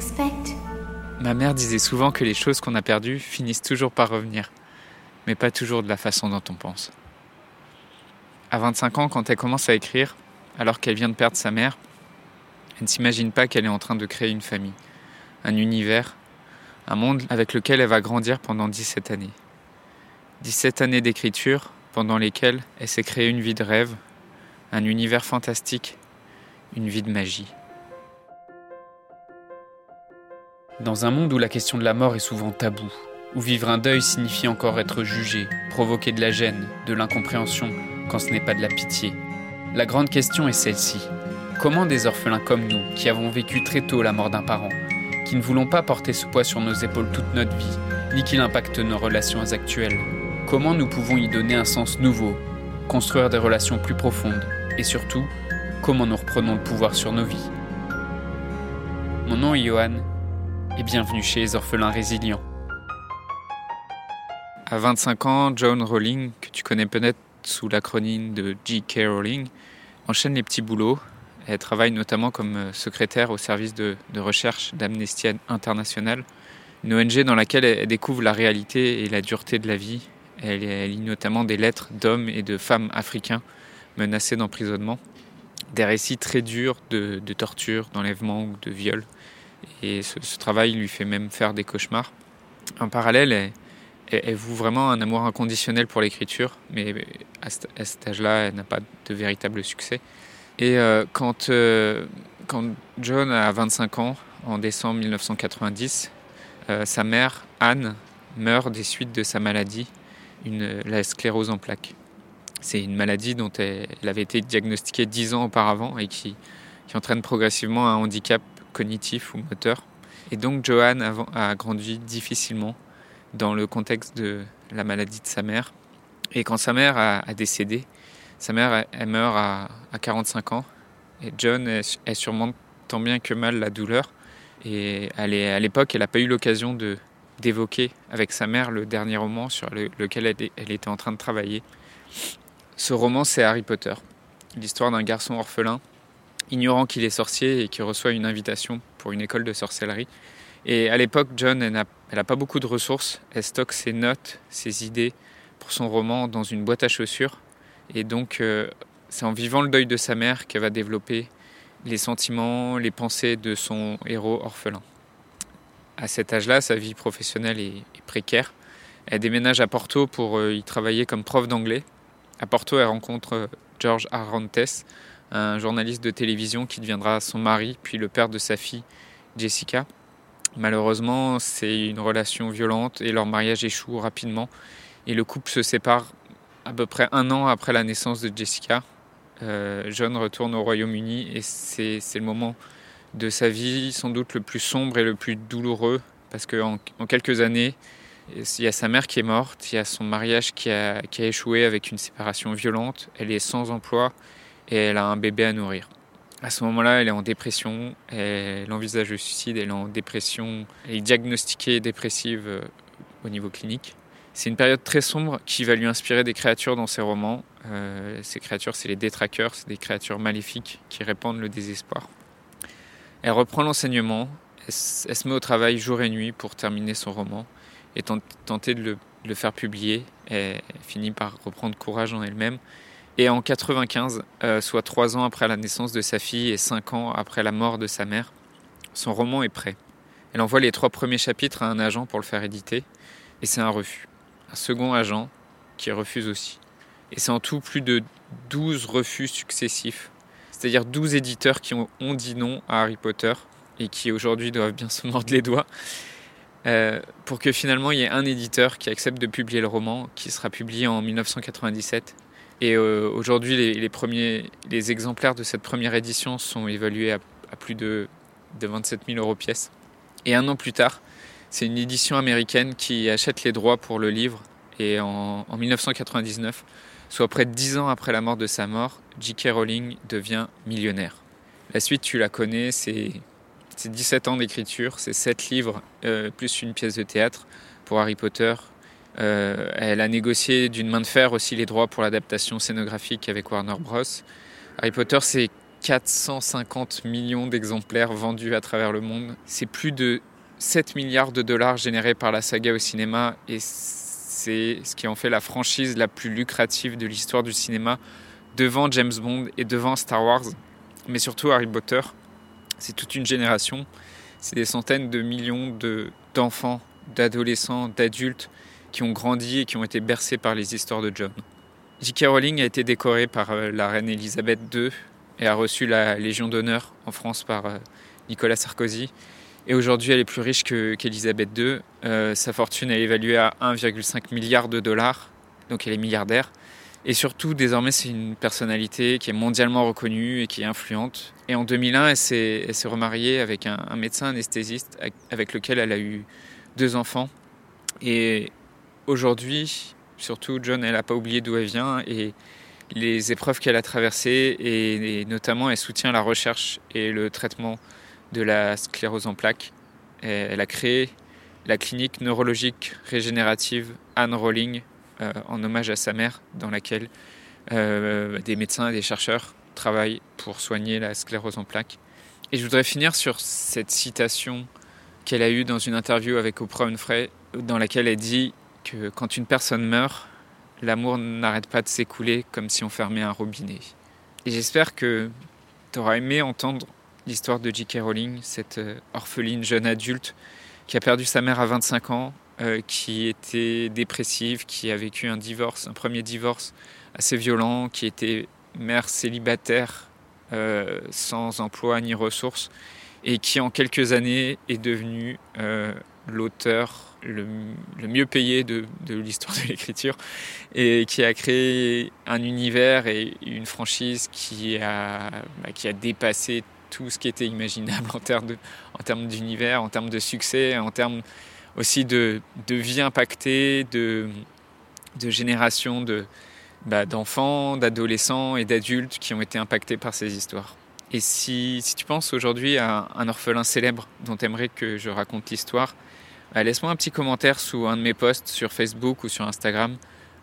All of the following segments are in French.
a. Ma mère disait souvent que les choses qu'on a perdues finissent toujours par revenir, mais pas toujours de la façon dont on pense. À 25 ans, quand elle commence à écrire, alors qu'elle vient de perdre sa mère, elle ne s'imagine pas qu'elle est en train de créer une famille, un univers, un monde avec lequel elle va grandir pendant 17 années. 17 années d'écriture pendant lesquelles elle s'est créée une vie de rêve, un univers fantastique, une vie de magie. Dans un monde où la question de la mort est souvent taboue, où vivre un deuil signifie encore être jugé, provoquer de la gêne, de l'incompréhension, quand ce n'est pas de la pitié, la grande question est celle-ci. Comment des orphelins comme nous, qui avons vécu très tôt la mort d'un parent, qui ne voulons pas porter ce poids sur nos épaules toute notre vie, ni qu'il impacte nos relations actuelles, comment nous pouvons y donner un sens nouveau, construire des relations plus profondes, et surtout, comment nous reprenons le pouvoir sur nos vies? Mon nom est Johan, et bienvenue chez les orphelins résilients. À 25 ans, John Rowling, que tu connais peut-être sous l'acronyme de J.K. Rowling, enchaîne les petits boulots. Elle travaille notamment comme euh, secrétaire au service de, recherche d'Amnesty International, une ONG dans laquelle elle découvre la réalité et la dureté de la vie. Elle, lit notamment des lettres d'hommes et de femmes africains menacés d'emprisonnement, des récits très durs de, torture, d'enlèvement ou de viol. Et ce, travail lui fait même faire des cauchemars. En parallèle, elle, elle, voue vraiment un amour inconditionnel pour l'écriture, mais à, cet âge-là, elle n'a pas de véritable succès. Et euh, quand, euh, quand John a 25 ans, en décembre 1990, euh, sa mère, Anne, meurt des suites de sa maladie, une, la sclérose en plaques. C'est une maladie dont elle, avait été diagnostiquée 10 ans auparavant et qui, entraîne progressivement un handicap cognitif ou moteur. Et donc Johan a grandi difficilement dans le contexte de la maladie de sa mère. Et quand sa mère a, décédé, sa mère elle, meurt à, 45 ans et John elle, surmonte tant bien que mal la douleur. Et à l'époque, elle n'a pas eu l'occasion de d'évoquer avec sa mère le dernier roman sur lequel elle, était en train de travailler. Ce roman, c'est Harry Potter, l'histoire d'un garçon orphelin, ignorant qu'il est sorcier et qui reçoit une invitation pour une école de sorcellerie. Et à l'époque, John, elle n'a pas beaucoup de ressources. Elle stocke ses notes, ses idées pour son roman dans une boîte à chaussures. Et donc, euh, c'est en vivant le deuil de sa mère qu'elle va développer les sentiments, les pensées de son héros orphelin. À cet âge-là, sa vie professionnelle est, précaire. Elle déménage à Porto pour euh, y travailler comme prof d'anglais. À Porto, elle rencontre euh, George Arantes, un journaliste de télévision qui deviendra son mari, puis le père de sa fille, Jessica. Malheureusement, c'est une relation violente et leur mariage échoue rapidement. Et le couple se sépare à peu près un an après la naissance de Jessica. Euh, John retourne au Royaume-Uni et c'est le moment de sa vie sans doute le plus sombre et le plus douloureux parce qu'en en quelques années, il y a sa mère qui est morte, il y a son mariage qui a, qui a échoué avec une séparation violente, elle est sans emploi et elle a un bébé à nourrir. À ce moment-là, elle est en dépression, elle envisage le suicide, elle est en dépression, elle est diagnostiquée dépressive euh, au niveau clinique. C'est une période très sombre qui va lui inspirer des créatures dans ses romans. Euh, ces créatures, c'est les détraqueurs, c'est des créatures maléfiques qui répandent le désespoir. Elle reprend l'enseignement, elle, se met au travail jour et nuit pour terminer son roman et tenter de le, faire publier. Elle finit par reprendre courage en elle-même et en 95, euh, soit trois ans après la naissance de sa fille et cinq ans après la mort de sa mère, son roman est prêt. Elle envoie les trois premiers chapitres à un agent pour le faire éditer, et c'est un refus. Un second agent qui refuse aussi. Et c'est en tout plus de 12 refus successifs, c'est-à-dire 12 éditeurs qui ont, dit non à Harry Potter et qui aujourd'hui doivent bien se mordre les doigts, euh, pour que finalement il y ait un éditeur qui accepte de publier le roman, qui sera publié en 1997 et euh, aujourd'hui, les, premiers, les exemplaires de cette première édition sont évalués à, plus de, de 27 000 euros pièce. Et un an plus tard, c'est une édition américaine qui achète les droits pour le livre. Et en, en 1999, soit près de 10 ans après la mort de sa mort, J.K. Rowling devient millionnaire. La suite, tu la connais, c'est 17 ans d'écriture, c'est 7 livres euh, plus une pièce de théâtre pour Harry Potter, elle a négocié d'une main de fer aussi les droits pour l'adaptation scénographique avec Warner Bros. Harry Potter, c'est 450 millions d'exemplaires vendus à travers le monde. C'est plus de 7 milliards de dollars générés par la saga au cinéma et c'est ce qui en fait la franchise la plus lucrative de l'histoire du cinéma devant James Bond et devant Star Wars, mais surtout Harry Potter. C'est toute une génération, c'est des centaines de millions d'enfants, d'adolescents, d'adultes qui ont grandi et qui ont été bercés par les histoires de John. J.K. Rowling a été décorée par euh, la reine Elisabeth II et a reçu la Légion d'honneur en France par euh, Nicolas Sarkozy. Et aujourd'hui, elle est plus riche qu'Elisabeth II. Euh, sa fortune est évaluée à 1,5 milliard de dollars, donc elle est milliardaire. Et surtout, désormais, c'est une personnalité qui est mondialement reconnue et qui est influente. Et en 2001, elle s'est remariée avec un, médecin anesthésiste avec lequel elle a eu deux enfants. Et aujourd'hui, surtout, John, elle n'a pas oublié d'où elle vient et les épreuves qu'elle a traversées. Et, notamment, elle soutient la recherche et le traitement de la sclérose en plaques. elle a créé la clinique neurologique régénérative Anne Rowling euh, en hommage à sa mère, dans laquelle euh, des médecins et des chercheurs travaillent pour soigner la sclérose en plaques. Et je voudrais finir sur cette citation qu'elle a eue dans une interview avec Oprah Winfrey, dans laquelle elle dit que quand une personne meurt, l'amour n'arrête pas de s'écouler comme si on fermait un robinet. Et j'espère que tu auras aimé entendre l'histoire de J.K. Rowling, cette euh, orpheline jeune adulte qui a perdu sa mère à 25 ans euh, qui était dépressive, qui a vécu un divorce, un premier divorce assez violent, qui était mère célibataire, euh, sans emploi ni ressources, et qui en quelques années est devenue l'auteur le, mieux payé de, l'histoire de l'écriture, et qui a créé un univers et une franchise qui a, bah, qui a dépassé tout ce qui était imaginable en termes d'univers, en termes de succès, en termes aussi de, vie impactée, de, générations bah, d'enfants, d'adolescents et d'adultes qui ont été impactés par ces histoires. Et si, tu penses aujourd'hui à un orphelin célèbre dont aimerais que je raconte l'histoire, bah, laisse-moi un petit commentaire sous un de mes posts sur Facebook ou sur Instagram,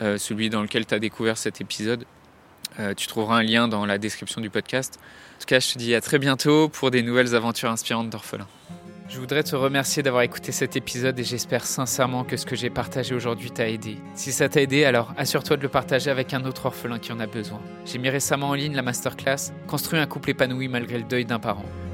euh, celui dans lequel tu as découvert cet épisode. Euh, tu trouveras un lien dans la description du podcast. En tout cas, je te dis à très bientôt pour des nouvelles aventures inspirantes d'orphelins. Je voudrais te remercier d'avoir écouté cet épisode et j'espère sincèrement que ce que j'ai partagé aujourd'hui t'a aidé. Si ça t'a aidé, alors assure-toi de le partager avec un autre orphelin qui en a besoin. J'ai mis récemment en ligne la masterclass Construire un couple épanoui malgré le deuil d'un parent.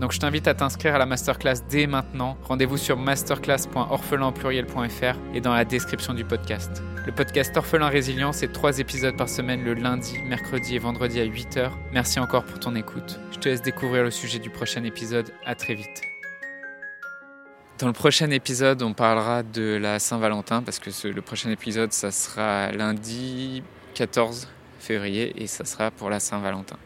Donc je t'invite à t'inscrire à la masterclass dès maintenant. Rendez-vous sur masterclass.orphelinpluriel.fr et dans la description du podcast. Le podcast Orphelin Résilient, c'est trois épisodes par semaine le lundi, mercredi et vendredi à 8h. Merci encore pour ton écoute. Je te laisse découvrir le sujet du prochain épisode. À très vite. Dans le prochain épisode, on parlera de la Saint-Valentin parce que le prochain épisode, ça sera lundi 14 février et ça sera pour la Saint-Valentin.